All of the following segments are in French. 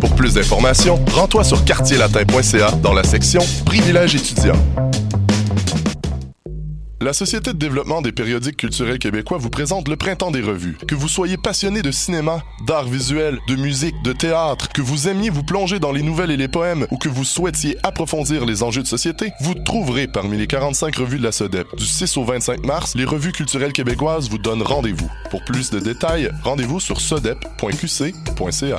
Pour plus d'informations, rends-toi sur quartierlatin.ca dans la section Privilèges étudiants. La Société de développement des périodiques culturels québécois vous présente le Printemps des revues. Que vous soyez passionné de cinéma, d'art visuel, de musique, de théâtre, que vous aimiez vous plonger dans les nouvelles et les poèmes ou que vous souhaitiez approfondir les enjeux de société, vous trouverez parmi les 45 revues de la SODEP. Du 6 au 25 mars, les revues culturelles québécoises vous donnent rendez-vous. Pour plus de détails, rendez-vous sur sodep.qc.ca.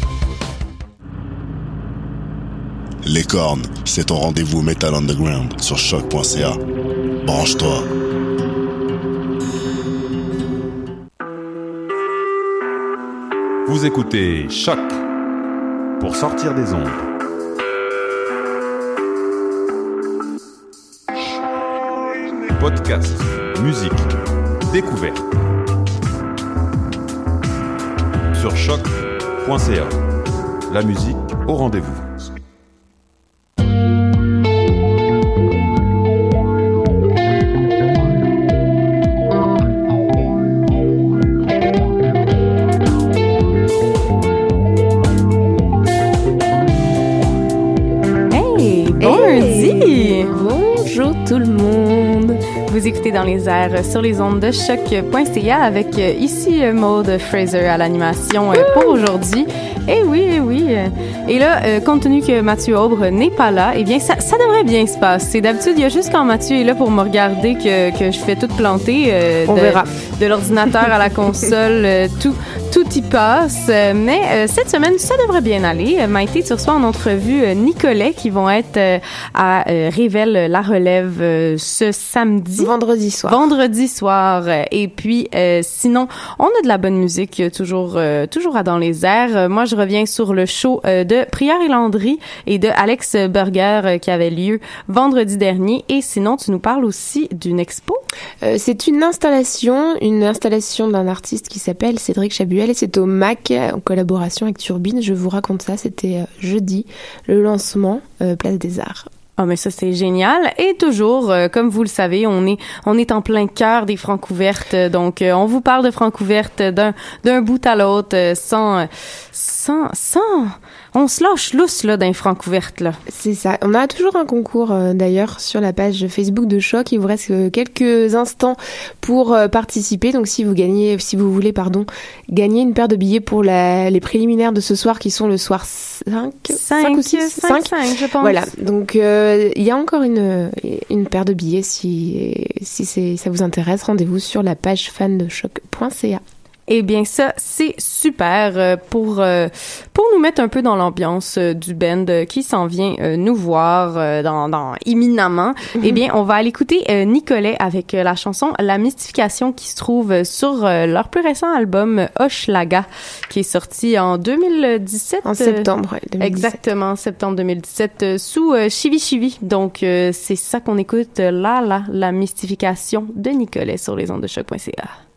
Les cornes, c'est ton rendez-vous Metal Underground sur choc.ca. Branche-toi. Vous écoutez Choc pour sortir des ondes. Podcast, musique, découverte. Sur choc.ca. La musique au rendez-vous. Dans les airs sur les ondes de choc.ca avec euh, ici euh, Maude Fraser à l'animation euh, pour aujourd'hui. Eh oui, eh oui. Et là, compte tenu que Mathieu Aubre n'est pas là, eh bien, ça, ça devrait bien se passer. D'habitude, il y a juste quand Mathieu est là pour me regarder que, que je fais tout planter. euh, On de, verra. De l'ordinateur à la console, euh, tout, tout y passe. Mais euh, cette semaine, ça devrait bien aller. Euh, Maïté, tu reçois en entrevue euh, Nicolet qui vont être euh, à euh, Révèle la relève euh, ce samedi. Vendredi soir. Vendredi soir. Et puis, euh, sinon, on a de la bonne musique toujours, euh, toujours à dans les airs. Moi, je reviens sur le show euh, de Prière et Landry et de Alex Burger qui avait lieu vendredi dernier. Et sinon, tu nous parles aussi d'une expo. Euh, c'est une installation, une installation d'un artiste qui s'appelle Cédric Chabuel et c'est au MAC en collaboration avec Turbine. Je vous raconte ça, c'était euh, jeudi, le lancement euh, Place des Arts. Ah mais ça c'est génial et toujours euh, comme vous le savez on est on est en plein cœur des Francouvertes euh, donc on vous parle de Francouvertes d'un d'un bout à l'autre sans sans sans on se lâche lousse là d'un Francouvertes là. C'est ça. On a toujours un concours euh, d'ailleurs sur la page Facebook de Choc. Il vous reste euh, quelques instants pour euh, participer. Donc si vous gagnez, si vous voulez, pardon, gagner une paire de billets pour la- les préliminaires de ce soir qui sont le soir 5, 5 ou 6 5 5 je pense. Voilà, donc il y a encore une, une paire de billets si, si c'est, ça vous intéresse. Rendez-vous sur la page fan de choc.ca. Eh bien ça c'est super euh, pour euh, pour nous mettre un peu dans l'ambiance euh, du band qui s'en vient nous voir dans dans imminemment. Eh bien on va aller écouter Nicolet avec la chanson La mystification qui se trouve sur leur plus récent album Hochelaga qui est sorti en 2017 En septembre, ouais, 2017. Exactement, septembre 2017, euh, sous Chivi Chivi. Donc, c'est ça qu'on écoute là, là, la mystification de Nicolet sur les ondes de choc.ca.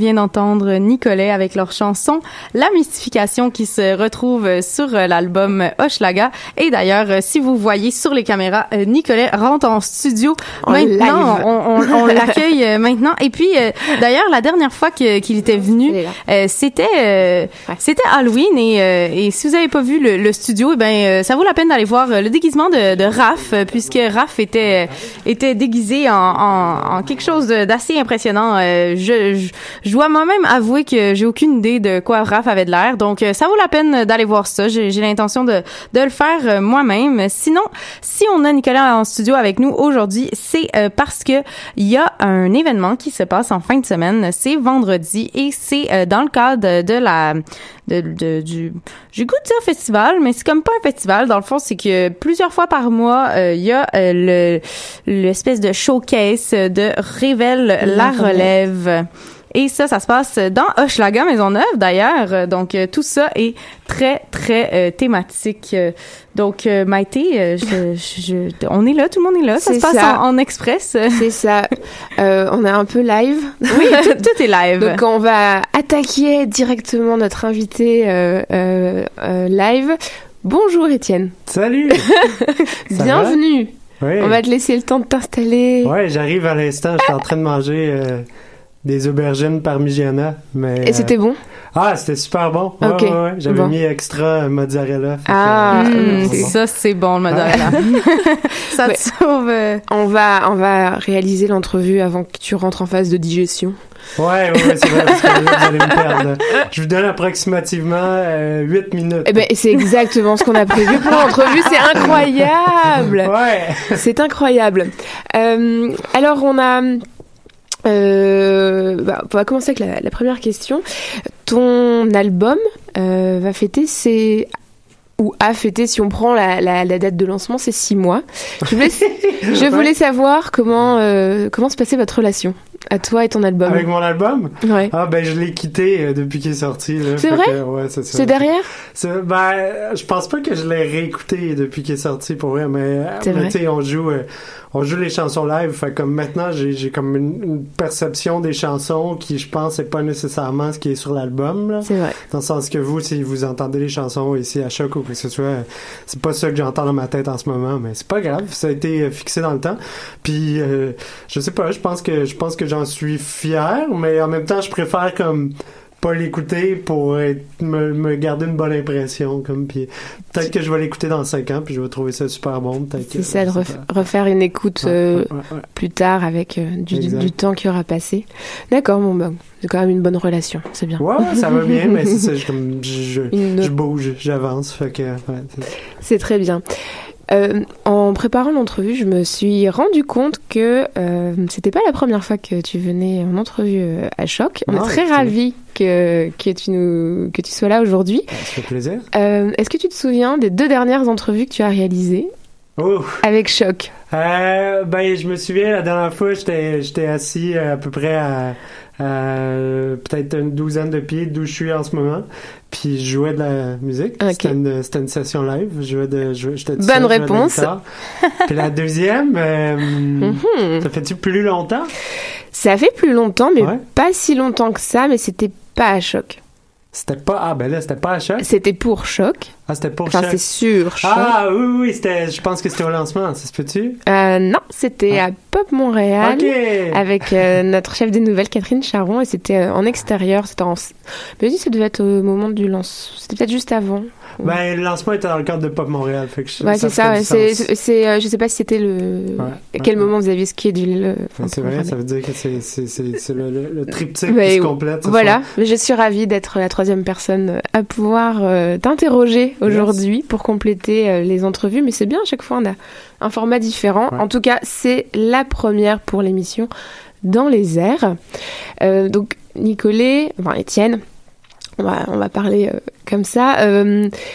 vient d'entendre Nicolet avec leur chanson La mystification qui se retrouve sur l'album Hochelaga. Et d'ailleurs, si vous voyez sur les caméras, Nicolet rentre en studio maintenant. On, on, on l'accueille maintenant. Et puis, d'ailleurs, la dernière fois qu'il était venu, c'était c'était Halloween et, et si vous avez pas vu le, le studio, eh ben ça vaut la peine d'aller voir le déguisement de, de Raph, puisque Raph était était déguisé en, en, en quelque chose d'assez impressionnant. Euh, je, je, dois moi-même avouer que j'ai aucune idée de quoi Raph avait de l'air, donc euh, ça vaut la peine d'aller voir ça. J'ai l'intention de, de le faire euh, moi-même. Sinon, si on a Nicolas en studio avec nous aujourd'hui, c'est parce que il y a un événement qui se passe en fin de semaine. C'est vendredi et c'est dans le cadre de la de, de, du j'ai goût de dire festival, mais c'est comme pas un festival. Dans le fond, c'est que plusieurs fois par mois, il y a le l'espèce de showcase de révèle la relève. Et ça, ça se passe dans Hochelaga Maisonneuve d'ailleurs. Donc euh, tout ça est très très euh, thématique. Donc euh, Maïté, je, je, on est là, tout le monde est là. Ça se passe En, express. C'est ça. on est un peu live. Oui, tout, tout, est live. Donc on va attaquer directement notre invité live. Bonjour Étienne. Salut. Bienvenue. On va te laisser le temps de t'installer. Ouais, j'arrive à l'instant. J'étais en train de manger euh, des aubergines parmigiana. Mais, Et c'était bon? Ah, c'était super bon. Ouais, ouais, ouais. J'avais mis extra mozzarella. Ah, euh, hmm, ça c'est bon le mozzarella. ça te sauve. Euh. On va, on va réaliser l'entrevue avant que tu rentres en phase de digestion. Ouais, ouais, c'est vrai, parce que là, vous allez me perdre. Je vous donne approximativement euh, 8 minutes. Eh ben, c'est exactement ce qu'on a prévu pour l'entrevue. C'est incroyable. Ouais. C'est incroyable. Euh, alors, on a... Euh, bah, on va commencer avec la, la, première question. Ton album euh, va fêter ses ou a fêté, si on prend la, la, la date de lancement, c'est six mois. Je voulais, je voulais savoir comment, euh, comment se passait votre relation à toi et ton album. Avec mon album? Ouais. Ah, ben, je l'ai quitté depuis qu'il est sorti. C'est vrai? ouais, c'est derrière? Ben, je pense pas que je l'ai réécouté depuis qu'il est sorti pour vrai, mais, mais tu sais, on joue, on joue les chansons live. Fait comme maintenant, j'ai comme une, une, perception des chansons qui, je pense, c'est pas nécessairement ce qui est sur l'album. C'est vrai. Dans le sens que vous, si vous entendez les chansons ici à Choc ou que ce soit, c'est pas ça que j'entends dans ma tête en ce moment, mais c'est pas grave. Ça a été fixé dans le temps. Puis, euh, je sais pas, je pense que, je pense que j'en suis fier, mais en même temps, je préfère comme pas l'écouter pour être, me, me, garder une bonne impression comme puis peut-être que je vais l'écouter dans cinq ans puis je vais trouver ça super bon c'est ça de ref refaire une écoute ouais, euh, ouais, ouais, plus tard avec euh, du, du, temps qui aura passé. D'accord bon c'est quand même une bonne relation c'est bien. Ouais ça va bien mais c'est ça je, je, je, je bouge j'avance fait que c'est très bien. Euh, en préparant l'entrevue, je me suis rendu compte que euh, c'était pas la première fois que tu venais en entrevue euh, à Choc. On non, est très ravis que, que, tu nous, que tu sois là aujourd'hui. Ça fait plaisir. Euh, Est-ce que tu te souviens des deux dernières entrevues que tu as réalisées? Avec Choc euh, Ben, je me souviens, la dernière fois, j'étais assis à peu près à, peut-être une douzaine de pieds d'où je suis en ce moment. Puis je jouais de la musique. Okay. C'était une, une, session live. Je jouais de, je, Bonne seul, réponse. Puis la deuxième, euh, mm -hmm. ça fait-tu plus longtemps? Ça fait plus longtemps, mais ouais. pas si longtemps que ça, mais c'était pas à choc. C'était pas ah ben là c'était pas à choc? C'était pour choc. Ah c'était pour enfin, choc. c'est sûr choc. Ah oui oui c'était je pense que c'était au lancement, ça se peut-tu? Euh, Non c'était ah. à Pop Montréal okay. avec euh, notre chef des nouvelles Catherine Charon et c'était euh, en extérieur c'était en. Mais dis ça devait être au moment du lancement c'était peut-être juste avant. Ben le lancement était dans le cadre de Pop Montréal fait que Ouais c'est ça, ouais. c'est c'est euh, je sais pas si c'était le ouais. à quel moment vous aviez schedule. Enfin, c'est vrai ça veut dire que c'est c'est c'est le, le, le, triptyque qui se complète. Voilà mais je suis ravie d'être la troisième personne à pouvoir euh, t'interroger aujourd'hui yes. pour compléter euh, les entrevues. Mais c'est bien, à chaque fois, on a un format différent. En tout cas, c'est la première pour l'émission dans les airs. Donc, Nicolet, enfin Étienne, on va, parler euh, comme ça.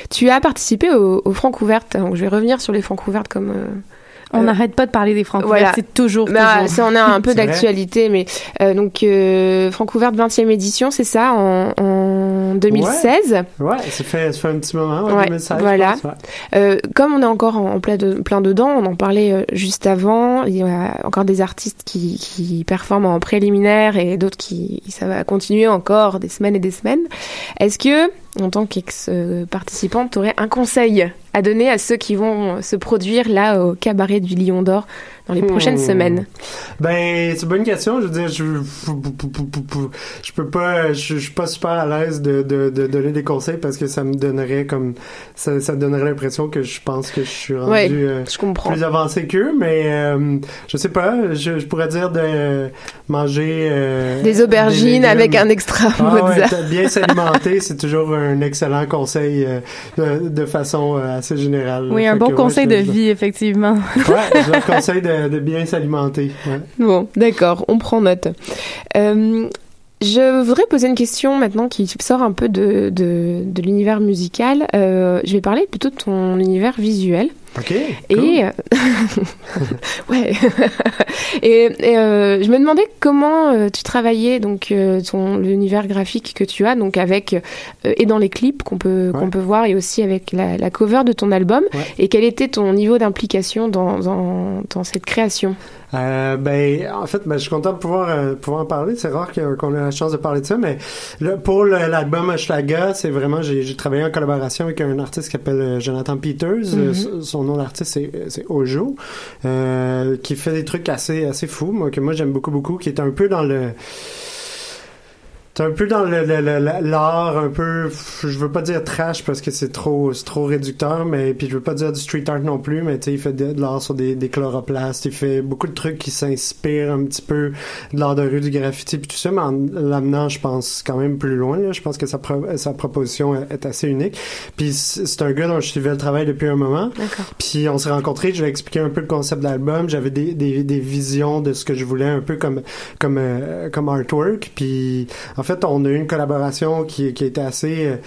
tu as participé au, au Francouverte. Donc, je vais revenir sur les Francouvertes comme On Euh, n'arrête pas de parler des francs voilà. c'est toujours, Bah, toujours. ça, on a un peu d'actualité, mais euh, donc euh, Francouverte 20e édition, c'est ça, en, en 2016. Ouais, ça fait, ça fait un petit moment, ouais, Ouais, 2016, voilà. je pense, ouais. Euh, comme on est encore en, en plein, de- plein dedans, on en parlait juste avant, il y a encore des artistes qui, qui performent en préliminaire et d'autres qui, ça va continuer encore des semaines et des semaines. Est-ce que, en tant qu'ex-participante, tu aurais un conseil à donner à ceux qui vont se produire là au cabaret du Lion d'Or dans les prochaines Hmm. semaines Ben, c'est une bonne question. Je veux dire, je, je peux pas, je, je suis pas super à l'aise de, de, de donner des conseils parce que ça me donnerait comme, ça, ça me donnerait l'impression que je pense que je suis rendu Ouais, euh, Je comprends. plus avancé qu'eux, mais euh, je sais pas, je, je pourrais dire de manger euh, Des aubergines avec un extra Ah bien s'alimenter, c'est toujours un excellent conseil euh, de, de façon euh, assez générale. Oui, un bon conseil de vie, effectivement. Ouais, je leur conseille de, de bien s'alimenter. Bon, d'accord, on prend note. Euh, je voudrais poser une question maintenant qui sort un peu de, de, de l'univers musical. Euh, je vais parler plutôt de ton univers visuel. Ok. Et euh, ouais. et et, euh, je me demandais comment euh, tu travaillais donc euh, ton l'univers graphique que tu as donc avec euh, et dans les clips qu'on peut qu'on peut voir et aussi avec la, la cover de ton album Ouais. et quel était ton niveau d'implication dans, dans dans cette création? Euh, ben, en fait, ben, je suis content de pouvoir, euh, pouvoir en parler. C'est rare qu'on ait la chance de parler de ça, mais là, pour le- l'album Hochelaga, c'est vraiment, j'ai travaillé en collaboration avec un artiste qui s'appelle euh, Jonathan Peters. Euh, son nom d'artiste, c'est Ojo, euh, qui fait des trucs assez, assez fous, moi, que moi j'aime beaucoup, beaucoup, qui est un peu dans le... C'est un peu dans le, le- le- l'art un peu je veux pas dire trash parce que c'est trop c'est trop réducteur mais puis je veux pas dire du street art non plus mais tu sais il fait de, de l'art sur des, des chloroplastes il fait beaucoup de trucs qui s'inspirent un petit peu de l'art de rue du graffiti puis tout ça mais en l'amenant je pense quand même plus loin là. je pense que sa, pro- sa proposition est, assez unique. Puis c'est un gars dont je suivais le travail depuis un moment. Puis on s'est rencontrés, je lui ai expliqué un peu le concept de l'album, j'avais des, des, des visions de ce que je voulais un peu comme comme euh, comme artwork, puis en fait on a eu une collaboration qui qui était assez euh,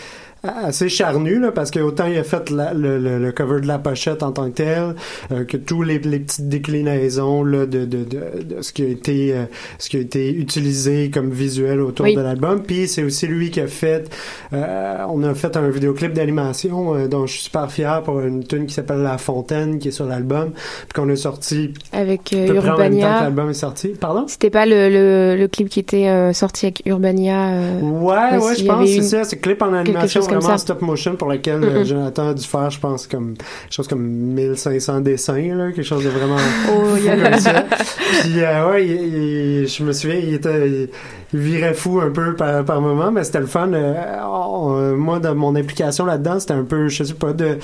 assez charnue là parce que autant il a fait la- le, le, le cover de la pochette en tant que tel euh, que tous les, les petites déclinaisons là de, de, de, de ce qui a été euh, ce qui a été utilisé comme visuel autour Oui. de l'album puis c'est aussi lui qui a fait euh, on a fait un vidéoclip d'animation euh, dont je suis super fier pour une tune qui s'appelle La Fontaine qui est sur l'album puis qu'on a sorti Avec euh, Urbania. l'album est sorti pardon? C'était pas le, le, le clip qui était euh, sorti avec Urbania. euh, Ouais, ouais, je pense c'est ça. C'est clip en animation comme vraiment ça. stop motion pour lequel Mhm. Jonathan a dû faire, je pense, comme chose comme 1500 dessins, là, quelque chose de vraiment Oh, il y a fou comme ça. Puis euh, ouais, il- il- je me souviens, il était, il, il virait fou un peu par, par moment, mais c'était le fun. Euh, on- moi, de mon implication là-dedans, c'était un peu, je sais pas, de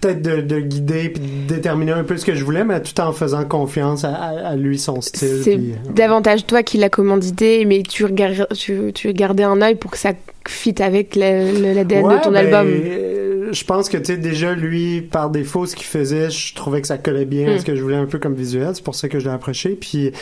peut-être de, de guider puis de déterminer un peu ce que je voulais, mais tout en faisant confiance à, à- à lui, son style. C'est euh, davantage toi qui l'as commandité, mais tu, regardes, tu, tu gardais un œil pour que ça fit avec le- le- l'ADN de ton ben, album. Je pense que tu sais déjà lui par défaut ce qu'il faisait, je trouvais que ça collait bien à Hmm. ce que je voulais un peu comme visuel, c'est pour ça que je l'ai approché. Puis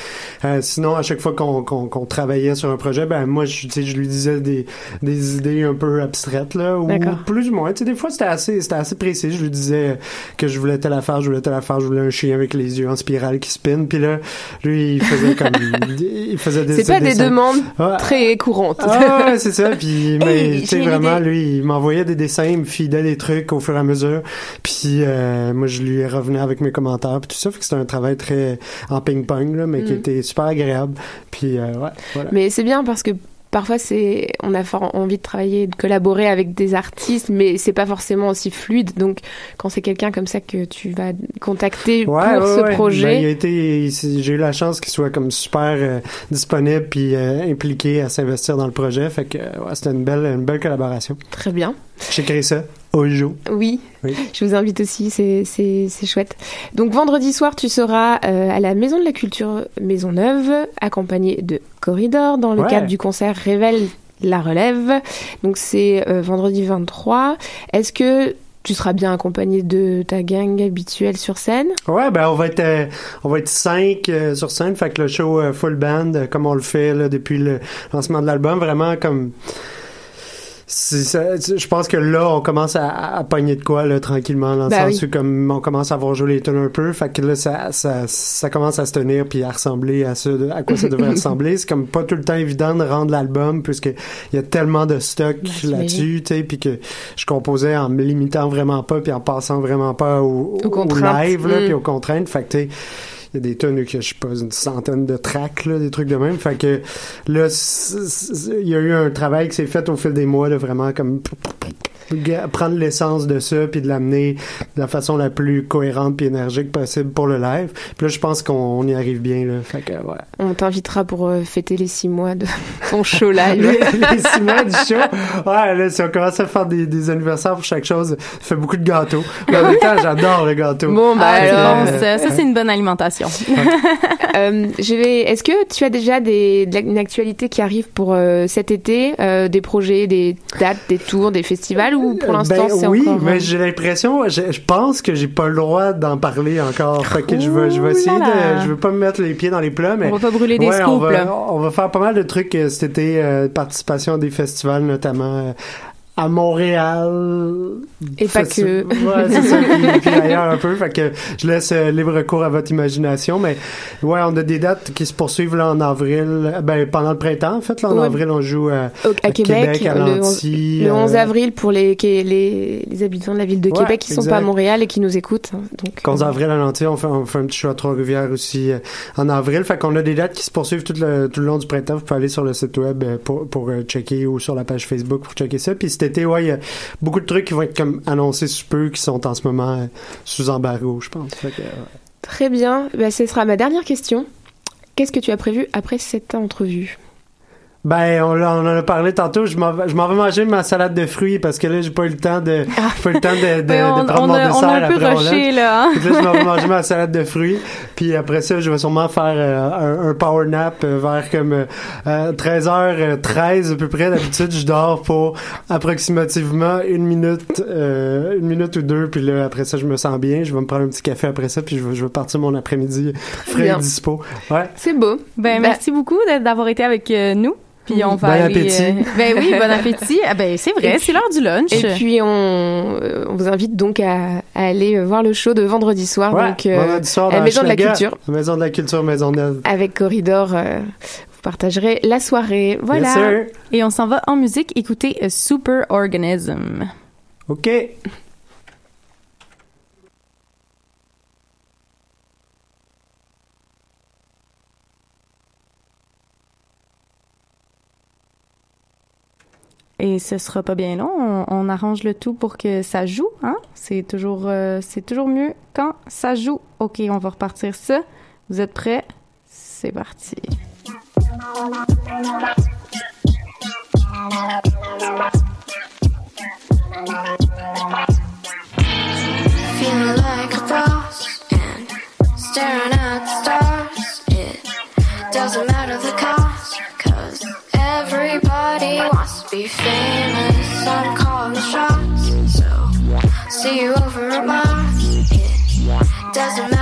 euh, sinon à chaque fois qu'on qu'on travaillait sur un projet, ben moi je tu sais je lui disais des des idées un peu abstraites là ou plus ou moins. Tu sais des fois c'était assez c'était assez précis. Je lui disais que je voulais telle affaire, je voulais telle affaire, je voulais un chien avec les yeux en spirale qui spin. Puis là lui il faisait comme il faisait des C'est pas des demandes très courantes. Ah c'est ça. Puis, mais Hey, tu sais vraiment, idée. lui, il m'envoyait des dessins, il me filait des trucs au fur et à mesure. Puis euh, moi, je lui revenais avec mes commentaires, puis tout ça. Fait que c'était un travail très en ping-pong, là, mais qui Mm. était super agréable. Puis euh, ouais, voilà. Mais c'est bien parce que parfois c'est on a fort envie de travailler de collaborer avec des artistes mais c'est pas forcément aussi fluide donc quand c'est quelqu'un comme ça que tu vas contacter pour Ouais, ce ouais. projet Ben, il a été, j'ai eu la chance qu'il soit comme super euh, disponible puis euh, impliqué à s'investir dans le projet. Fait que ouais, c'était une belle, une belle collaboration. très bien J'ai créé ça oui, Oui. je vous invite aussi c'est chouette. Donc vendredi soir tu seras euh, à la Maison de la Culture Maisonneuve accompagné de Corridor dans le Ouais. cadre du concert Révèle la relève. Donc c'est euh, vendredi 23 est-ce que tu seras bien accompagné de ta gang habituelle sur scène? Ouais, ben on va être euh, on va être cinq euh, sur scène, fait que le show euh, full band comme on le fait là, depuis le lancement de l'album, vraiment comme ça- je pense que là, on commence à, à pogner de quoi, là, tranquillement, dans le Ben sens oui. où comme on commence à voir jouer les tunes un peu, fait que là, ça, ça, ça commence à se tenir puis à ressembler à ce, à quoi ça devrait ressembler. C'est comme pas tout le temps évident de rendre l'album puisque il y a tellement de stock Ben, là-dessus, tu sais, puis que je composais en me limitant vraiment pas puis en passant vraiment pas au, live, là, Mm. puis aux contraintes. Fait que, tu sais, il y a des tonnes que je sais pas une centaine de tracks là, des trucs de même. Fait que là il y a eu un travail qui s'est fait au fil des mois de vraiment comme prendre l'essence de ça puis de l'amener de la façon la plus cohérente puis énergique possible pour le live puis là je pense qu'on on y arrive bien là fait que ouais On t'invitera pour euh, fêter les six mois de ton show live. les, les six mois du show? Ouais là si on commence à faire des, des anniversaires pour chaque chose ça fait beaucoup de gâteaux mais en même temps j'adore le gâteau Bon, bah Ah, alors, ça, ça, c'est une bonne alimentation. Euh, je vais. Est-ce que tu as déjà des, une actualité qui arrive pour euh, cet été, euh, des projets, des dates, des tours, des festivals ou pour l'instant Ben c'est oui, encore. mais euh, j'ai l'impression, je, je pense que j'ai pas le droit d'en parler encore. Fait que je vais, je vais essayer de, je veux pas me mettre les pieds dans les plats, mais On va pas brûler des ouais, on scoops, va, là. on va faire pas mal de trucs euh, cet été, euh, participation à des festivals notamment. À Montréal. Et pas que. Ouais, c'est ça. Puis, puis ailleurs un peu. Fait que je laisse euh, libre cours à votre imagination. Mais ouais, on a des dates qui se poursuivent là en avril. Ben, pendant le printemps, en fait. Là, en Ouais. avril, on joue euh, au- à, Québec, à le, 11, Lanty, le 11 euh, avril pour les, les, les habitants de la ville de Ouais, Québec qui sont exact. pas à Montréal et qui nous écoutent. hein, Donc, 15 euh, avril à Lanty, on fait, on fait un petit show à Trois-Rivières aussi en avril. Fait qu'on a des dates qui se poursuivent tout le, tout le long du printemps. Vous pouvez aller sur le site web pour, pour checker ou sur la page Facebook pour checker ça. Puis cet été, ouais, il y a beaucoup de trucs qui vont être comme annoncés sous peu qui sont en ce moment euh, sous embargo, je pense. Euh, Très bien. Ben, ce sera ma dernière question. Qu'est-ce que tu as prévu après cette entrevue? Ben, on, l'a- on en a parlé tantôt. Je m'en vais, je m'en vais manger ma salade de fruits parce que là, j'ai pas eu le temps de, j'ai pas eu le temps de, de, on, de prendre on mon a, on dessert a un peu après rushé, là. hein. Là, je m'en vais manger ma salade de fruits. Puis après ça, je vais sûrement faire euh, un, un power nap euh, vers comme euh, 13h13 à peu près. D'habitude, je dors pour approximativement une minute, euh, une minute ou deux. Puis là, après ça, je me sens bien. Je vais me prendre un petit café après ça. Puis je vais, je vais partir mon après-midi frais et dispo. Ouais. C'est beau. Ben, Ben- merci beaucoup d'avoir été avec euh, nous. Puis on va Bon aller, appétit. euh, ben oui, bon appétit. Ah ben c'est vrai, c'est l'heure du lunch. Et puis on, euh, on vous invite donc à, à aller euh, voir le show de vendredi soir. Ouais. donc, Vendredi soir à la dans Maison de la. Culture. Maison de la Culture, Maison Neuve. avec Corridor. euh, vous partagerez la soirée. Voilà. Yes, sir. Et on s'en va en musique écouter Super Organism. OK. Et ce sera pas bien long. On, arrange le tout pour que ça joue. Hein? C'est toujours, euh, c'est toujours mieux quand ça joue. Ok, on va repartir ça. Vous êtes prêts? C'est parti. Be famous. I'm calling the shots, so see you over at Mars. It doesn't matter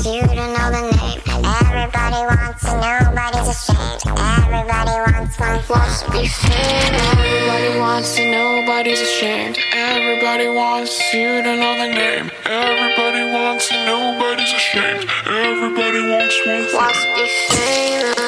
you to know the name. Everybody wants to, nobody's ashamed. Everybody wants, wants, wants to be famous. Everybody wants to, nobody's ashamed. Everybody wants you to know the name. Everybody wants to, nobody's ashamed. Everybody wants, wants, wants to be famous.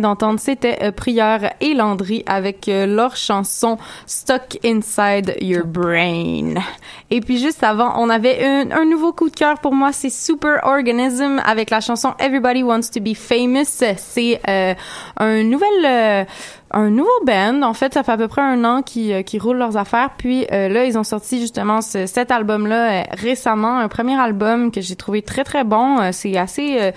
D'entendre, c'était euh, Prieur et Landry avec euh, leur chanson Stuck Inside Your Brain. Et puis juste avant, on avait un, un nouveau coup de cœur pour moi, c'est Super Organism avec la chanson Everybody Wants to Be Famous. C'est euh, un nouvel euh, un nouveau band. En fait, ça fait à peu près un an qui qui roulent leurs affaires. Puis euh, là, ils ont sorti justement ce- cet album-là euh, récemment, un premier album que j'ai trouvé très très bon. Euh, c'est assez euh,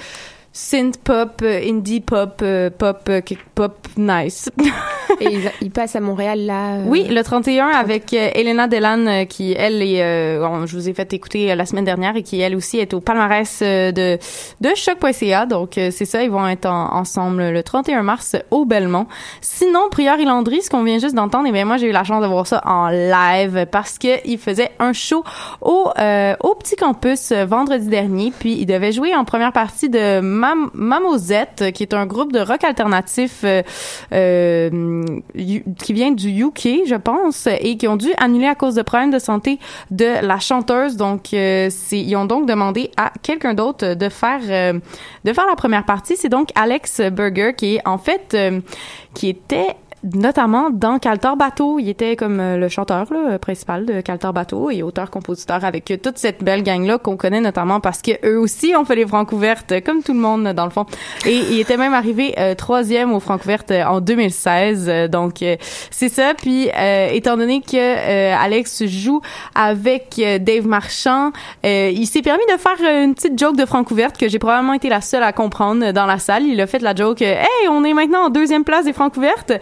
synth pop, euh, indie pop, euh, pop, euh, kick- pop nice. Et il, il passe à Montréal là. euh, Oui, le 31 avec euh, Elena Delan qui elle est euh, je vous ai fait écouter la semaine dernière et qui elle aussi est au palmarès de de choc.ca donc euh, c'est ça ils vont être en- ensemble le 31 mars au Belmont. Sinon Prieur et Landry ce qu'on vient juste d'entendre et bien moi j'ai eu la chance de voir ça en live parce que il faisait un show au euh, au petit campus vendredi dernier puis il devait jouer en première partie de Mam euh, qui est un groupe de rock alternatif euh, euh, qui vient du UK, je pense, et qui ont dû annuler à cause de problèmes de santé de la chanteuse. Donc, euh, ils ont donc demandé à quelqu'un d'autre de faire de faire la première partie. C'est donc Alex Berger qui est en fait qui était notamment dans Caltar Bateau. Il était comme euh, le chanteur là, principal de Caltar Bateau et auteur-compositeur avec euh, toute cette belle gang-là qu'on connaît notamment parce que eux aussi ont fait les Francouvertes comme tout le monde dans le fond. Et il était même arrivé euh, troisième aux Francouvertes euh, en 2016. Euh, donc euh, c'est ça. Puis euh, étant donné que Alex joue avec Dave Marchand, il s'est permis de faire une petite joke de Francouverte que j'ai probablement été la seule à comprendre dans la salle. Il a fait la joke Hey, on est maintenant en deuxième place des Francouvertes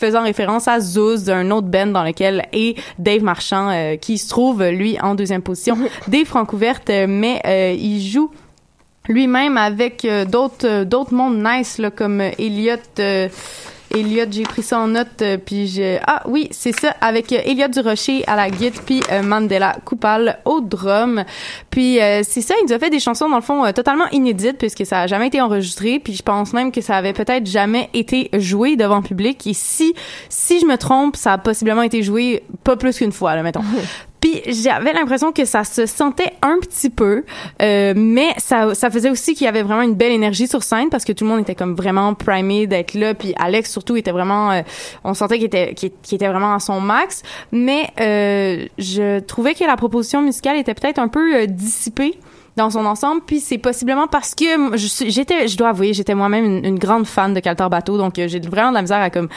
faisant référence à Zouz, un autre band dans lequel est Dave Marchand, euh, qui se trouve, lui, en deuxième position des Francouvertes, mais euh, il joue lui-même avec euh, d'autres d'autres mondes nice là comme Elliot Elliot, j'ai pris ça en note, euh, puis j'ai... Ah oui, c'est ça, avec euh, Elliot Durocher à la guitare, puis euh, Mandela Coupal au drum. Puis euh, c'est ça, il nous a fait des chansons, dans le fond, totalement inédites, puisque ça a jamais été enregistré, puis je pense même que ça avait peut-être jamais été joué devant public. Et si, si je me trompe, ça a possiblement été joué pas plus qu'une fois, là, mettons. Puis j'avais l'impression que ça se sentait un petit peu, euh, mais ça, ça faisait aussi qu'il y avait vraiment une belle énergie sur scène parce que tout le monde était comme vraiment primé d'être là. Puis Alex surtout était vraiment, euh, on sentait qu'il était, qu'il était vraiment à son max. Mais euh, je trouvais que la proposition musicale était peut-être un peu euh, dissipée dans son ensemble puis c'est possiblement parce que je j'étais je dois avouer j'étais moi-même une, une grande fan de Caltar Bateau donc euh, j'ai vraiment de la misère à comme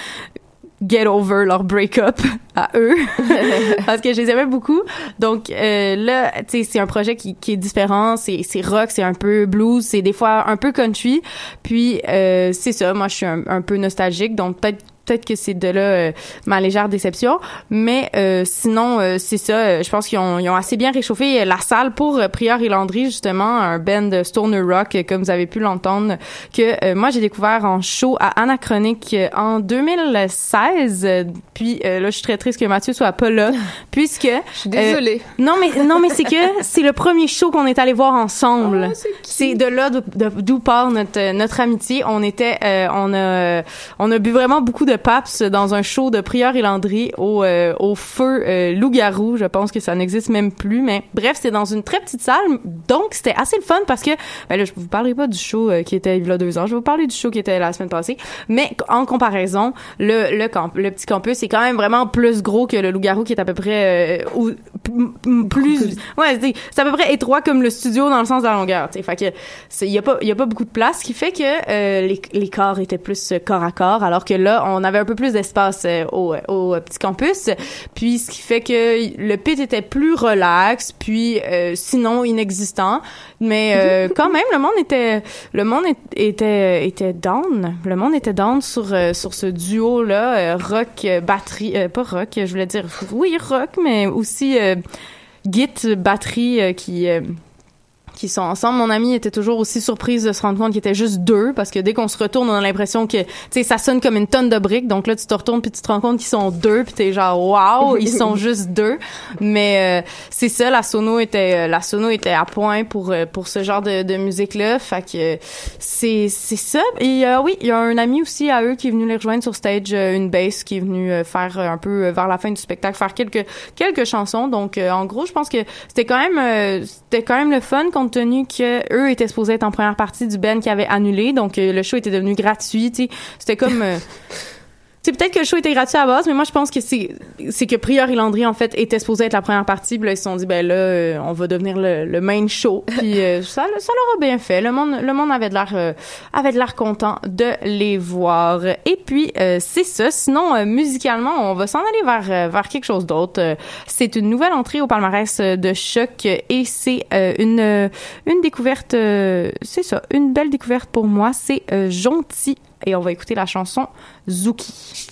get over leur break-up à eux. Parce que je les aimais beaucoup. Donc euh, là tu sais c'est un projet qui, qui est différent. C'est c'est rock c'est un peu blues. C'est des fois un peu country. Puis euh, c'est ça. Moi je suis un, un peu nostalgique. Donc peut-être peut-être que c'est de là euh, ma légère déception mais euh, sinon euh, c'est ça euh, je pense qu'ils ont, ils ont assez bien réchauffé euh, la salle pour euh, Prieur et Landry justement un band stoner rock comme vous avez pu l'entendre que euh, moi j'ai découvert en show à Anachronique euh, en 2016 euh, puis euh, là je suis très triste que Mathieu soit pas là puisque Je suis désolée. non mais non mais c'est que c'est le premier show qu'on est allé voir ensemble. c'est de là d'où- part notre notre amitié. On était euh, on a on a bu vraiment beaucoup de paps dans un show de Prieur et Landry au euh, au feu euh, loup-garou. Je pense que ça n'existe même plus mais bref, c'était dans une très petite salle donc c'était assez le fun parce que ben là je vous parlerai pas du show euh, qui était il y a deux ans. Je vais vous parler du show qui était la semaine passée, mais en comparaison, le le camp le petit campus c'est quand même vraiment plus gros que le loup-garou qui est à peu près euh, ou- plus ouais c'est à peu près étroit comme le studio dans le sens de la longueur tu sais fait que il y a pas y a pas beaucoup de place ce qui fait que les les corps étaient plus corps à corps alors que là on avait un peu plus d'espace euh, au au euh, petit campus. Puis ce qui fait que le pit était plus relax puis euh, sinon inexistant. Mais euh, quand même le monde était le monde était était down. Le monde était down sur euh, sur ce duo là rock euh, batterie euh, pas rock je voulais dire oui rock mais aussi euh, git batterie euh, qui euh, qui sont ensemble. Mon ami était toujours aussi surprise de se rendre compte qu'il était juste deux parce que dès qu'on se retourne, on a l'impression que, tu sais, ça sonne comme une tonne de briques. Donc là, tu te retournes puis tu te rends compte qu'ils sont deux puis t'es genre, waouh, ils sont juste deux. Mais euh, c'est ça, la sono était, euh, la sono était à point pour euh, pour ce genre de, de musique là. Fait que c'est c'est ça. Et euh, oui, il y a un ami aussi à eux qui est venu les rejoindre sur stage, euh, une bass qui est venue faire un peu vers la fin du spectacle, faire quelques quelques chansons. Donc euh, en gros, je pense que c'était quand même euh, c'était quand même le fun compte tenu que eux étaient supposés être en première partie du band qui avait annulé. Donc euh, le show était devenu gratuit. C'était comme euh, c'est peut-être que le show était gratuit à la base, mais moi je pense que c'est c'est que Prieur et Landry en fait étaient supposés être la première partie, puis là ils se sont dit ben là euh, on va devenir le, le main show, puis euh, ça ça leur a bien fait. Le monde le monde avait de l'air euh, avait de l'air content de les voir. Et puis euh, c'est ça. Sinon euh, musicalement on va s'en aller vers vers quelque chose d'autre. C'est une nouvelle entrée au palmarès de choc et c'est euh, une une découverte. euh, c'est ça, une belle découverte pour moi. C'est euh, Jonti et on va écouter la chanson Zuki.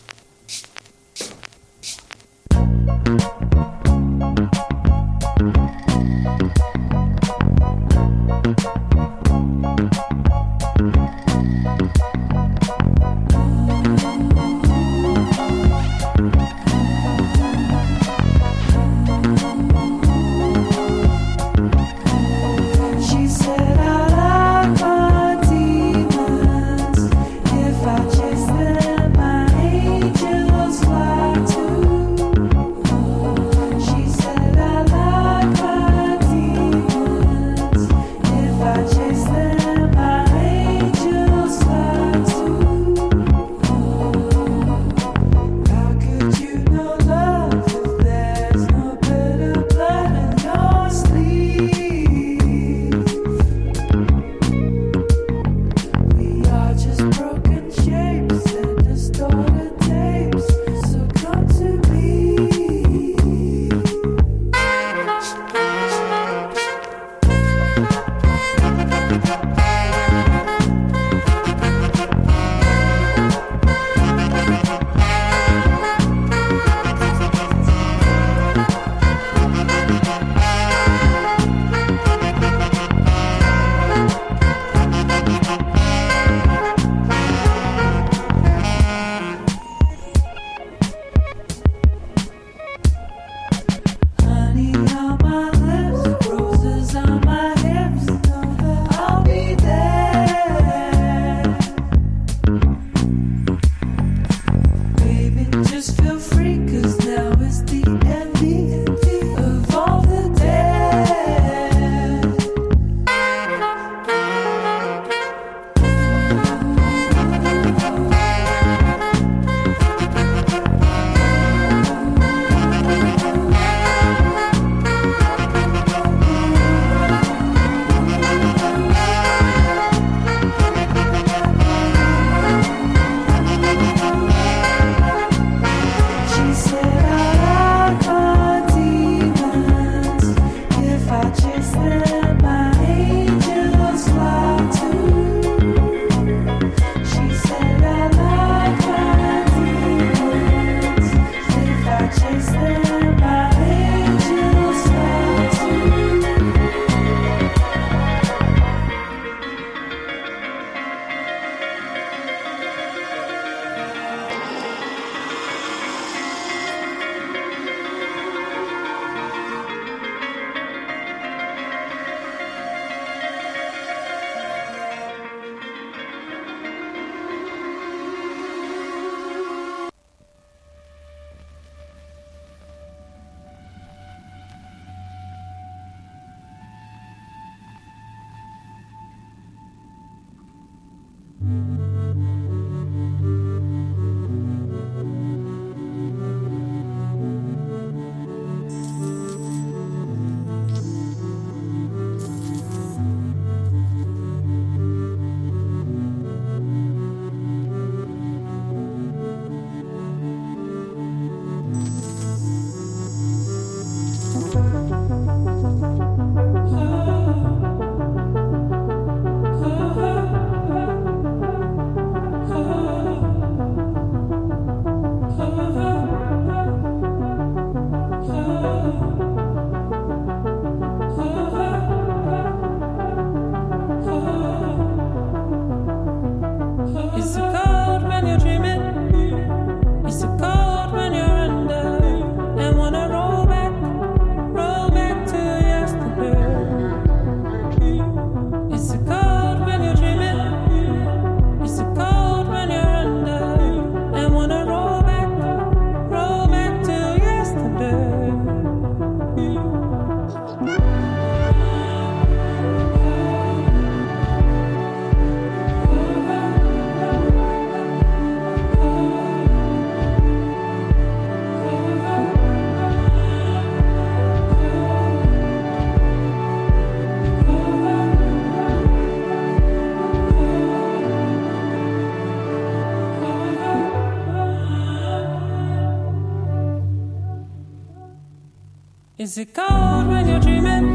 Is it cold when you're dreaming?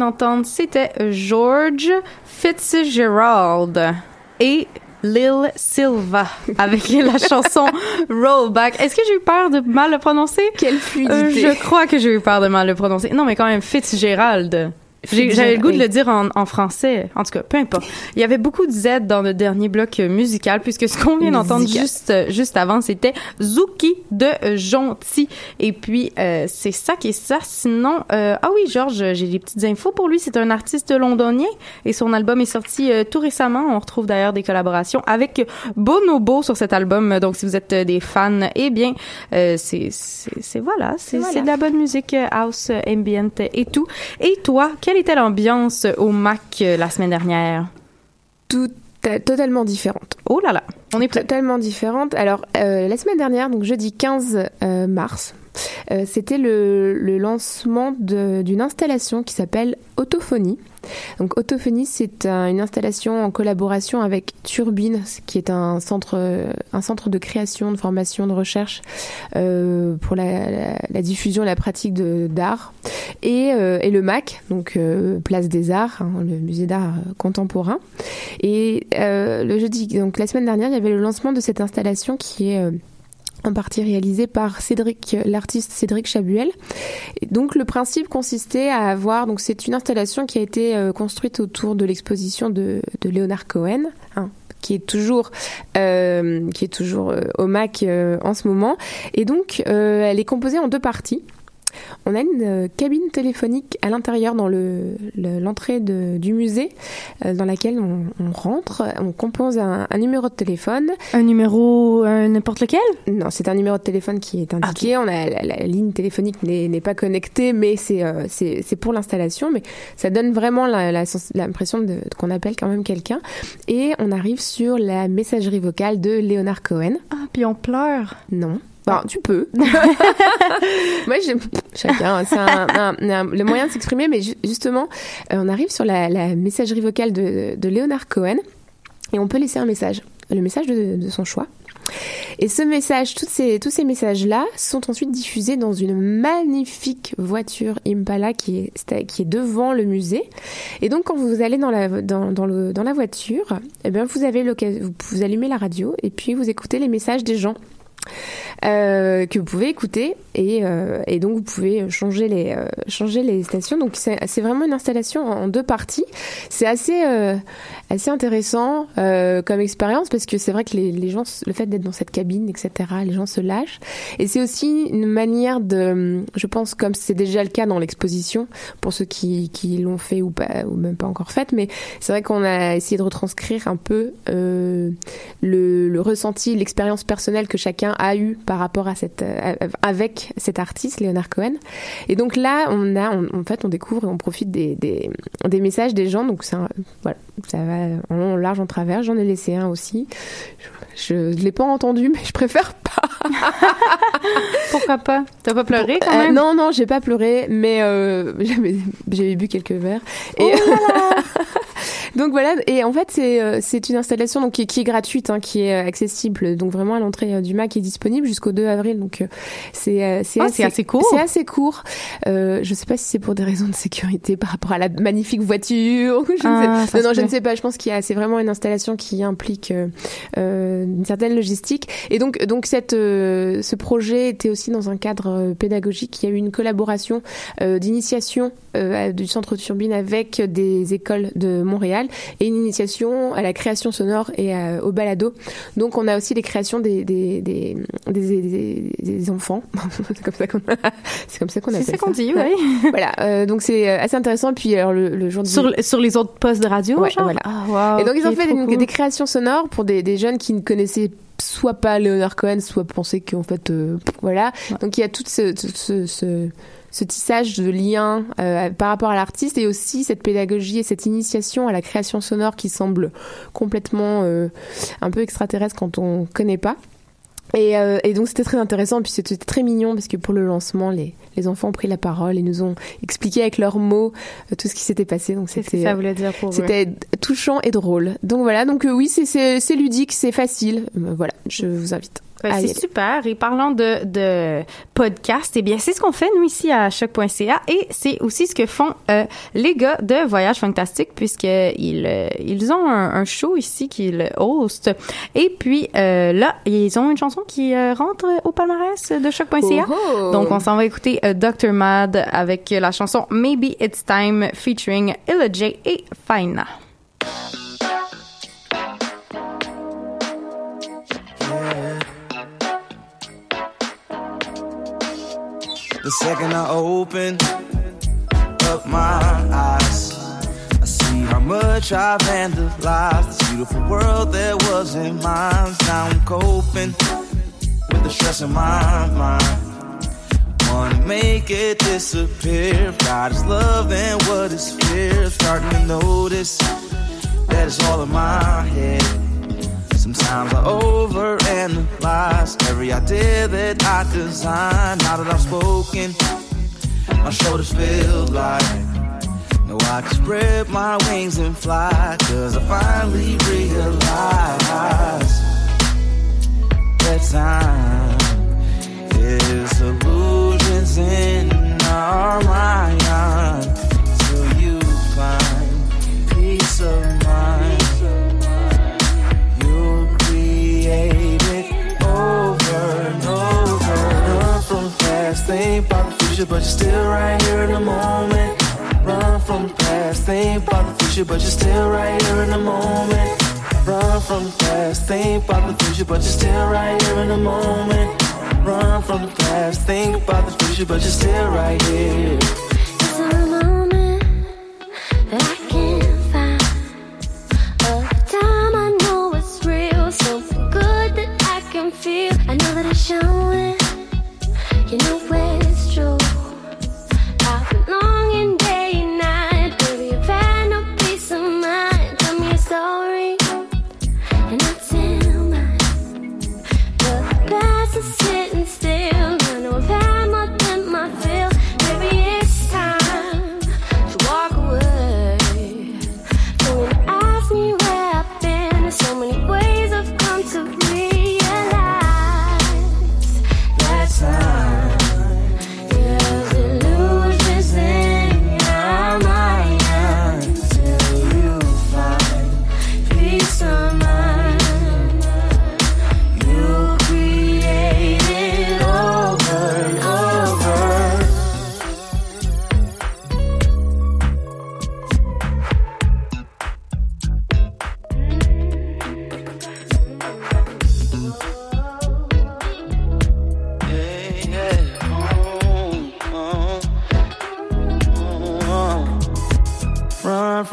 D'entendre, c'était George Fitzgerald et Lil Silva avec la chanson Rollback. Est-ce que j'ai eu peur de mal le prononcer? Quelle fluidité. je crois que j'ai eu peur de mal le prononcer. Non, mais quand même, Fitzgerald. J'avais le goût de le dire en, en français. En tout cas, peu importe. Il y avait beaucoup de Z dans le dernier bloc musical, puisque ce qu'on vient d'entendre juste, juste avant, c'était Zuki de Gentil. Et puis, euh, c'est ça qui est ça. Sinon, euh, ah oui, Georges, j'ai des petites infos pour lui. C'est un artiste londonien et son album est sorti euh, tout récemment. On retrouve d'ailleurs des collaborations avec Bonobo sur cet album. Donc, si vous êtes des fans, eh bien, c'est, voilà, c'est, Voilà. de la bonne musique house, ambient et tout. Et toi, quelle était l'ambiance au Mac euh, la semaine dernière? Tout totalement différente. Oh là là, on est prêt. Totalement différente. Alors, euh, la semaine dernière, donc jeudi 15 euh, mars, euh, c'était le, lancement d'une installation qui s'appelle Autophonie. Donc, Autophonie, c'est un- une installation en collaboration avec Turbine, qui est un centre, un centre de création, de formation, de recherche euh, pour la, diffusion et la pratique d'art, et, euh, et le MAC, donc Place des Arts, hein, le musée d'art contemporain. Et le jeudi, donc la semaine dernière, il y avait le lancement de cette installation qui est en partie réalisée par Cédric, l'artiste Cédric Chabuel. Et donc le principe consistait à avoir, donc c'est une installation qui a été euh, construite autour de l'exposition de, de Léonard Cohen. hein, qui est toujours euh, qui est toujours euh, au MAC euh, en ce moment et donc elle est composée en deux parties on a une euh, cabine téléphonique à l'intérieur dans le le- l'entrée de- du musée euh, dans laquelle on, on rentre, on compose un, un numéro de téléphone. Un numéro euh, n'importe lequel? Non, c'est un numéro de téléphone qui est indiqué. On a la, la ligne téléphonique n'est pas connectée, mais c'est euh, pour l'installation. Mais ça donne vraiment la- la sens- l'impression qu'on appelle quand même quelqu'un. Et on arrive sur la messagerie vocale de Leonard Cohen. Ah, puis on pleure. Non. Tu peux. Moi, j'aime chacun. C'est un, un- un- le moyen de s'exprimer, mais ju- justement, euh, on arrive sur la, la messagerie vocale de, de Leonard Cohen et on peut laisser un message, le message de, de son choix. Et ce message, toutes ces, tous ces messages-là sont ensuite diffusés dans une magnifique voiture Impala qui est, qui est devant le musée. Et donc, quand vous allez dans la, dans, dans le, dans la voiture, eh bien, vous avez vous, vous allumez la radio et puis vous écoutez les messages des gens euh, que vous pouvez écouter et, euh, et donc vous pouvez changer les euh, changer les stations. Donc c'est vraiment une installation en deux parties. C'est assez euh, assez intéressant euh, comme expérience parce que c'est vrai que les, gens le fait d'être dans cette cabine etc les gens se lâchent. Et c'est aussi une manière de je pense comme c'est déjà le cas dans l'exposition pour ceux qui, qui l'ont fait ou pas ou même pas encore fait mais c'est vrai qu'on a essayé de retranscrire un peu le, le ressenti, l'expérience personnelle que chacun a eu par rapport à cette, euh, avec cet artiste, Leonard Cohen. Et donc là, on a, on- en fait, on découvre et on profite des, des, des messages des gens. Donc ça, voilà, ça va en long, en large, en travers. J'en ai laissé un aussi. Je ne l'ai pas entendu, mais je préfère pas. Pourquoi pas? T'as pas pleuré quand Euh, non, non, j'ai pas pleuré, mais euh, j'avais bu quelques verres. Oh Et donc voilà. Et en fait, c'est euh, une installation donc qui, qui est gratuite, hein, qui est accessible, donc vraiment à l'entrée du MAC, qui est disponible jusqu'au 2 avril. Donc euh, c'est euh, c'est Ah, assez court. C'est assez court. Euh, je sais pas si c'est pour des raisons de sécurité par rapport à la magnifique voiture. Je ne Ah, sais- ça non, je ne peut. sais pas. Je pense qu'il y a c'est vraiment une installation qui implique euh, une certaine logistique. Et donc donc cette euh, ce projet était aussi dans un cadre pédagogique. Il y a eu une collaboration d'initiation du centre Turbine avec des écoles de Montréal et une initiation à la création sonore et à- au balado. Donc on a aussi les créations des des des des, des- des enfants. c'est comme ça qu'on c'est comme ça qu'on C'est appelle ça qu'on dit, oui. voilà. euh, donc c'est euh, assez intéressant. Puis alors le, le jour du Sur, les autres postes de radio, Ouais, genre? voilà. Ah, wow, et donc ils ont fait cool. des créations sonores pour des, des jeunes qui ne connaissaient soit pas Leonard Cohen, soit pensaient qu'en fait euh, voilà. Donc il y a tout ce, ce, ce, ce tissage de liens euh, par rapport à l'artiste et aussi cette pédagogie et cette initiation à la création sonore qui semble complètement euh, un peu extraterrestre quand on connaît pas. Et, euh, et donc c'était très intéressant, puis c'était très mignon parce que pour le lancement, les, les enfants ont pris la parole et nous ont expliqué avec leurs mots euh, tout ce qui s'était passé. Donc c'était ça voulait dire pour eux? c'était touchant et drôle. Donc voilà, donc euh, oui, c'est- c'est c'est ludique, c'est facile. Euh, voilà, je vous invite. Ben, c'est super. Et parlant de, de podcast, eh bien, c'est ce qu'on fait, nous, ici, à choc.ca. Et c'est aussi ce que font euh, les gars de Voyage Fantastique, puisqu'ils euh, ils ont un, un show ici qu'ils hostent. Et puis, euh, là, ils ont une chanson qui euh, rentre au palmarès de choc.ca. Oh, oh. Donc, on s'en va écouter euh, Dr. Mad avec la chanson Maybe It's Time featuring Illa J et Faina. The second I open up my eyes, I see how much I've vandalized. This beautiful world that wasn't mine. Now I'm coping with the stress in my mind. Wanna make it disappear. God is love and what is fear. Starting to notice that it's all in my head. Sometimes I overanalyze every idea that I design. Now that I've spoken, my shoulders feel light. No, I can spread my wings and fly. Cause I finally realize that time is illusions in our mind. Think about the future, but you're still right here in the moment. Run from the past, think about the future, but you're still right here in the moment. Run from the past, think about the future, but you're still right here in the moment. Run from the past, think about the future, but you're still right here. It's a moment that I can't find. A time I know it's real, something good that I can feel. I know that it's showing. You know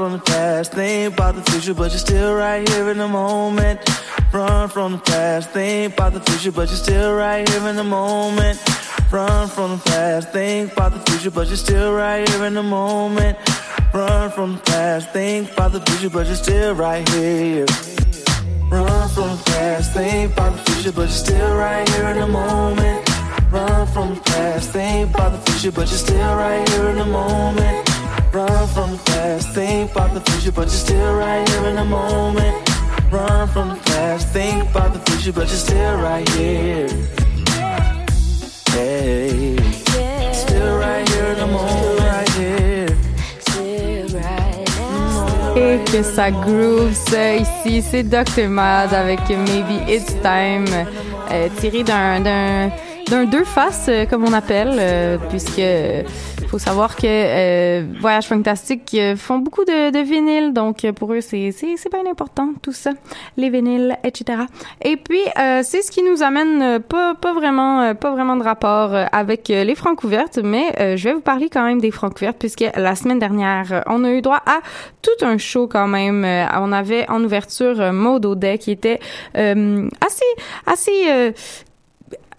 from the past, think about the future, but you're still right here in the moment. Run from the past, think about the future, but you're still right here in the moment. Run from the past, think about the future, but you're still right here in the moment. Run from the past, think about the future, but you're still right here. Run from the past, think about the future, but you're still right here in the moment. Run from the past, think about the future, but you're still right here in the moment. Run from the past, think about the future, but you're still right here in the moment. Run from the past, think about the future, but you're still right here. Hey, still right here in the moment, right here. Et que ça groove ça ici, c'est Dr. Mad avec Maybe It's Time, euh, tiré d'un d'un deux faces euh, comme on appelle, euh, puisque euh, faut savoir que euh, Voyage Fantastique euh, font beaucoup de, de vinyles, donc euh, pour eux c'est c'est c'est bien important tout ça, les vinyles, etc. Et puis c'est ce qui nous amène pas pas vraiment pas vraiment de rapport avec les francs ouvertes, mais je vais vous parler quand même des francs ouvertes puisque la semaine dernière on a eu droit à tout un show quand même. On avait en ouverture Maud Audet qui était assez assez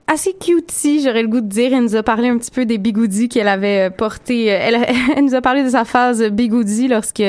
assez cutie, j'aurais le goût de dire. Elle nous a parlé un petit peu des bigoudis qu'elle avait euh, portés. Euh, Elle, elle nous a parlé de sa phase bigoudi lorsque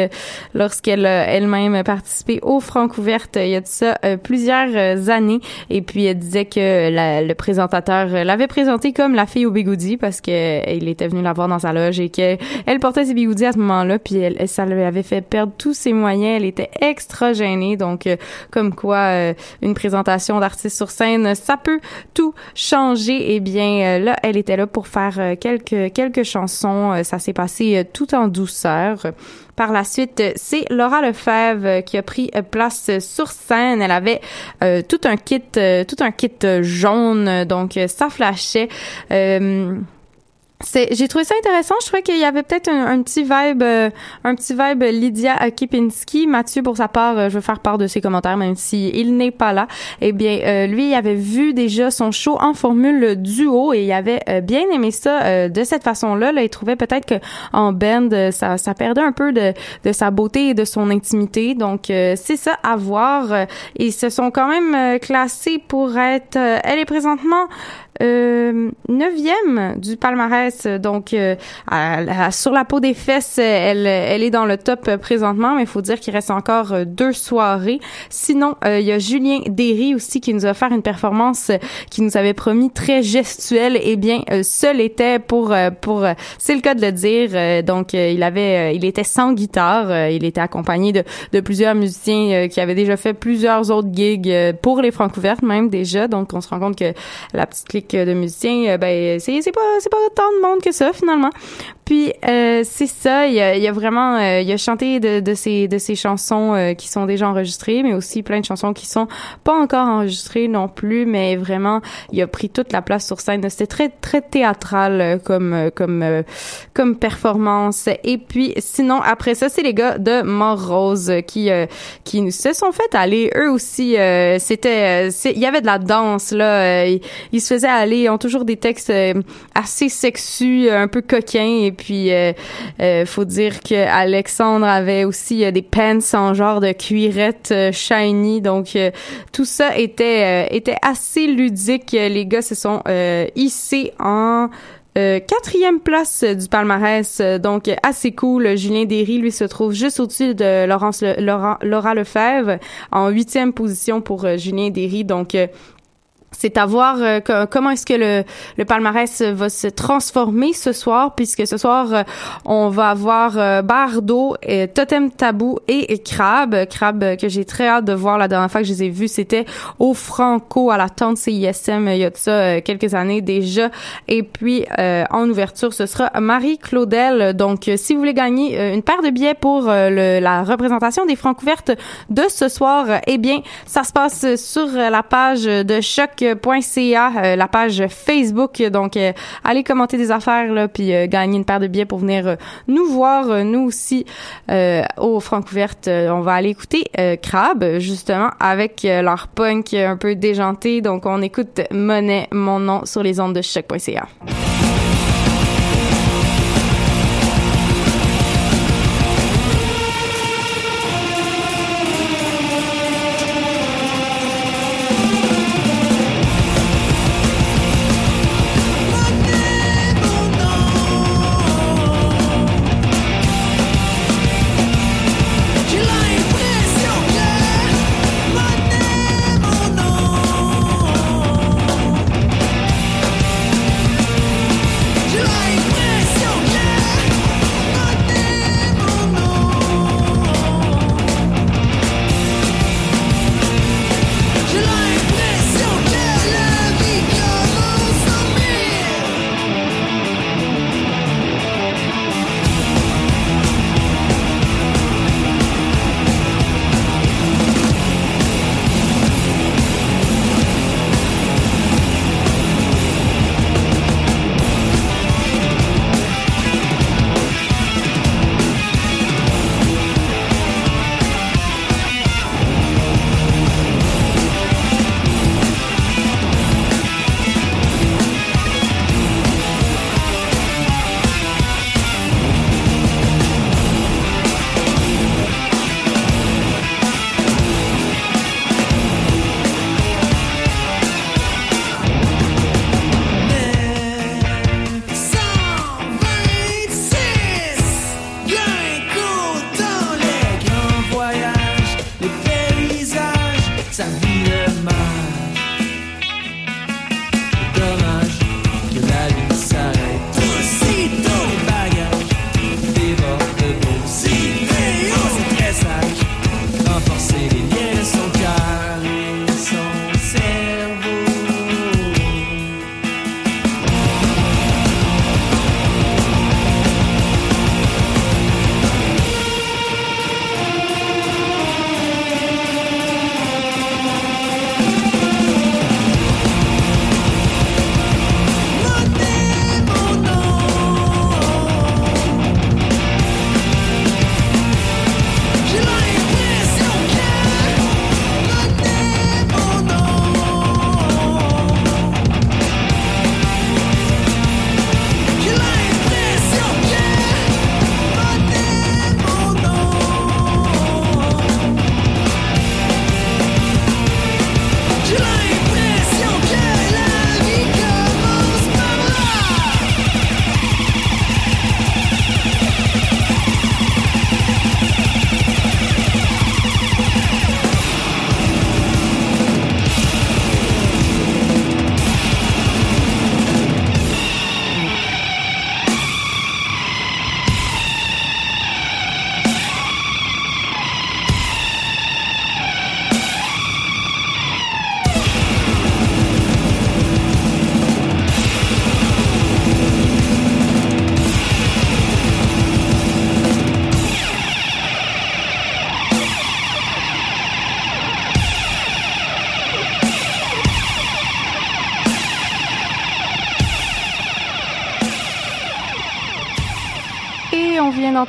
lorsqu'elle a elle-même participé au Francouverte il y a de ça euh, plusieurs euh, années. Et puis elle disait que la- le présentateur euh, l'avait présentée comme la fille au bigoudi parce que euh, il était venu la voir dans sa loge et que elle portait ses bigoudis à ce moment-là. Puis elle, ça lui avait fait perdre tous ses moyens. Elle était extra gênée. Donc euh, comme quoi euh, une présentation d'artiste sur scène, ça peut tout changer. Eh bien, euh, là, elle était là pour faire euh, quelques quelques chansons. Euh, Ça s'est passé tout en douceur. Par la suite, c'est Laura Lefebvre qui a pris place sur scène. Elle avait tout un kit, tout un kit jaune, donc ça flashait. J'ai trouvé ça intéressant. Je trouvais qu'il y avait peut-être un, petit vibe, euh, un petit vibe Lydia Kipinski. Mathieu, pour sa part, euh, je veux faire part de ses commentaires, même si il n'est pas là. Eh bien, euh, lui, il avait vu déjà son show en formule duo et il avait euh, bien aimé ça de cette façon-là. Là, il trouvait peut-être que en band, ça, ça perdait un peu de, de sa beauté et de son intimité. Donc, c'est ça à voir. Ils se sont quand même classés pour être. elle est présentement neuvième du palmarès. Donc, euh, à- sur la peau des fesses, elle, elle est dans le top euh, présentement, mais il faut dire qu'il reste encore euh, deux soirées. Sinon, euh, il y a Julien Derry aussi qui nous a offert une performance euh, qui nous avait promis très gestuelle. Eh bien, euh, seul était pour euh, pour euh, c'est le cas de le dire. Euh, donc, euh, il avait euh, il était sans guitare. Euh, il était accompagné de de plusieurs musiciens euh, qui avaient déjà fait plusieurs autres gigs euh, pour les Francouvertes même déjà. Donc, on se rend compte que la petite clique de musiciens, euh, ben c'est pas c'est pas tant de monde que ça finalement. Puis euh, c'est ça, il a, a vraiment, euh, il a chanté de, de ses de ses chansons euh, qui sont déjà enregistrées, mais aussi plein de chansons qui sont pas encore enregistrées non plus, mais vraiment il a pris toute la place sur scène. C'était très très théâtral euh, comme euh, comme euh, comme performance. Et puis sinon après ça, c'est les gars de Mort Rose qui qui se sont fait aller eux aussi. C'était il y avait de la danse là. ils, ils se faisaient aller, ils ont toujours des textes assez sexus, un peu coquins. Puis euh, euh, faut dire que Alexandre avait aussi euh, des pants en genre de cuirette euh, shiny. Donc euh, tout ça était était assez ludique. Les gars se sont hissés en euh, quatrième place du palmarès, donc assez cool. Julien Derry, lui, se trouve juste au-dessus de Laurence Le- Laura, Lefebvre, en huitième position pour Julien Derry. Donc, c'est à voir euh, co- comment est-ce que le, le palmarès va se transformer ce soir, puisque ce soir, euh, on va avoir euh, euh, Totem Tabou et, Crabe. Crabe euh, que j'ai très hâte de voir la dernière fois que je les ai vus, c'était au Franco à la tente CISM euh, il y a de ça euh, quelques années déjà. Et puis, euh, en ouverture, ce sera Marie-Claudel. Donc, euh, si vous voulez gagner euh, une paire de billets pour euh, la représentation des francs ouvertes de ce soir, euh, eh bien, ça se passe sur euh, la page de choc.ca, euh, la page Facebook. Donc, euh, allez commenter des affaires, là, puis euh, gagner une paire de billets pour venir euh, nous voir, euh, nous aussi, euh, au Francouverte. Euh, on va aller écouter euh, Crab, justement, avec euh, leur punk un peu déjanté. Donc, on écoute Monet, mon nom, sur les ondes de choc.ca.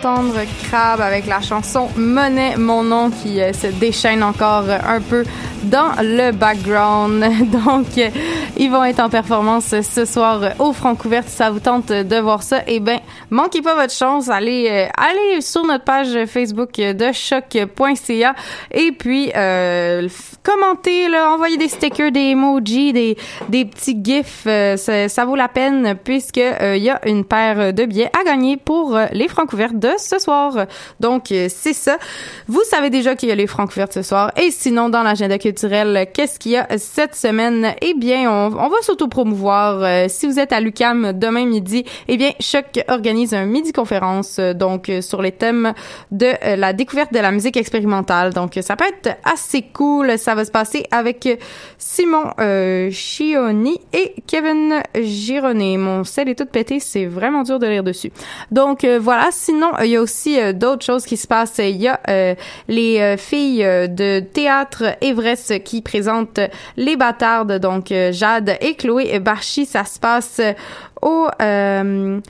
d'entendre Crab avec la chanson Monnaie, mon nom, qui euh, se déchaîne encore un peu dans le background. Donc, euh, ils vont être en performance ce soir euh, au Francouverte. Ça vous tente de voir ça, eh ben, manquez pas votre chance. Allez, euh, allez sur notre page Facebook de choc.ca et puis euh, commentez, là, envoyez des stickers, des emojis, des, des petits gifs. euh, ça, ça vaut la peine puisque euh, il y a une paire de billets à gagner pour euh, les Francouvertes de ce soir. Donc, euh, c'est ça. Vous savez déjà qu'il y a les Francouvertes ce soir. Et sinon, dans l'agenda culturel, qu'est-ce qu'il y a cette semaine? Eh bien, on, on va s'auto-promouvoir. Euh, si vous êtes à l'UCAM demain midi, eh bien, Choc organise un midi-conférence, euh, donc, euh, sur les thèmes de la découverte de la musique expérimentale. Donc, ça peut être assez cool. Ça va se passer avec Simon Chioni et Kevin Gironet. Mon sel est tout pété, c'est vraiment dur de lire dessus. Donc voilà, sinon il y a aussi d'autres choses qui se passent. Il y a les filles de théâtre Everest qui présentent les bâtardes, donc euh, Et Chloé Barchi. Ça se passe euh, au euh,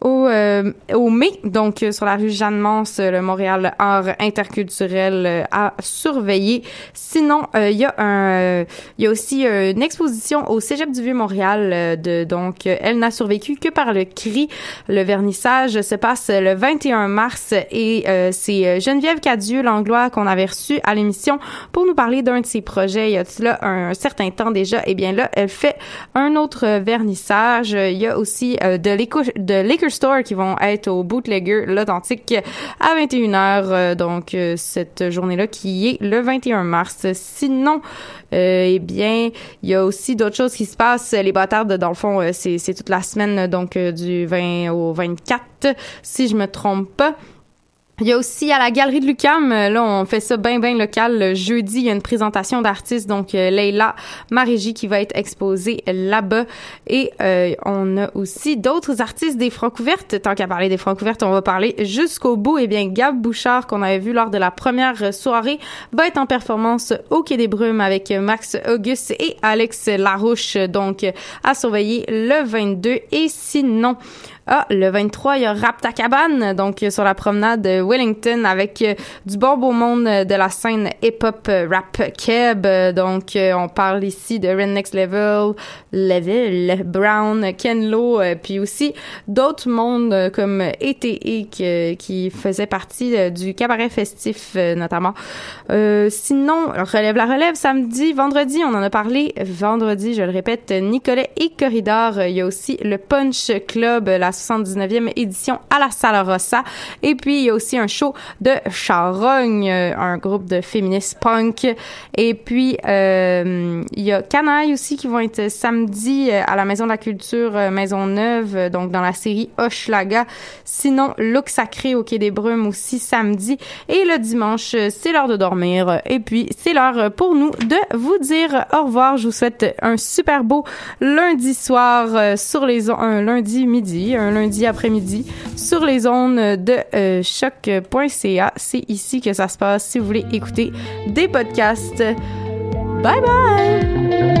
au, euh, au mai, donc euh, sur la rue Jeanne-Mance, euh, le Montréal Art interculturel euh, à surveiller. Sinon, euh, il y a un, il y a aussi une exposition au Cégep du Vieux-Montréal de donc Elle n'a survécu que par le cri. Le vernissage se passe le 21 mars et c'est Geneviève Cadieux, l'anglois qu'on avait reçu à l'émission pour nous parler d'un de ses projets il y a de cela un, certain temps déjà. Et bien là, elle fait un autre vernissage. Il y a aussi de l'éco de Store qui vont être au Bootlegger l'authentique à 21h euh, donc euh, cette journée-là qui est le 21 mars. Sinon euh, eh bien, il y a aussi d'autres choses qui se passent. Les bâtardes, dans le fond, c'est toute la semaine, donc du 20 au 24, si je me trompe pas. Il y a aussi à la galerie de Lucam, euh, là on fait ça bien bien local. Le jeudi, il y a une présentation d'artistes, donc euh, Leila Marégie qui va être exposée là-bas. Et euh, on a aussi d'autres artistes des Francouvertes. Tant qu'à parler des Francouvertes, on va parler jusqu'au bout. Eh bien, Gab Bouchard, qu'on avait vu lors de la première soirée, va être en performance au Quai des Brumes avec Max Auguste et Alex Larouche, donc à surveiller le 22. Et sinon, ah, le 23, il y a Raptacabane, donc euh, sur la promenade de Wellington avec euh, du bon beau monde euh, de la scène hip-hop euh, rap keb. Donc, on parle ici de Red Next Level, Level, Brown, Ken Lo, euh, puis aussi d'autres mondes comme ETE qui, faisait partie du cabaret festif notamment. Euh, sinon, relève la relève samedi, vendredi, on en a parlé. Vendredi, je le répète, Nicolet et Corridor. Il y a aussi le Punch Club, 79e édition à la Salle Rossa. Et puis, il y a aussi un show de Charogne, euh, un groupe de féministes punk. Et puis, euh, il y a Canaille aussi qui vont être samedi euh, à la Maison de la Culture euh, Maisonneuve, euh, donc dans la série Hochelaga. Sinon, Look Sacré au Quai des Brumes aussi samedi. Et le dimanche, c'est l'heure de dormir. Et puis, c'est l'heure pour nous de vous dire au revoir. Je vous souhaite un super beau lundi soir sur les un lundi midi, un lundi après-midi sur les ondes de euh, choc.ca. C'est ici que ça se passe si vous voulez écouter des podcasts. Bye bye!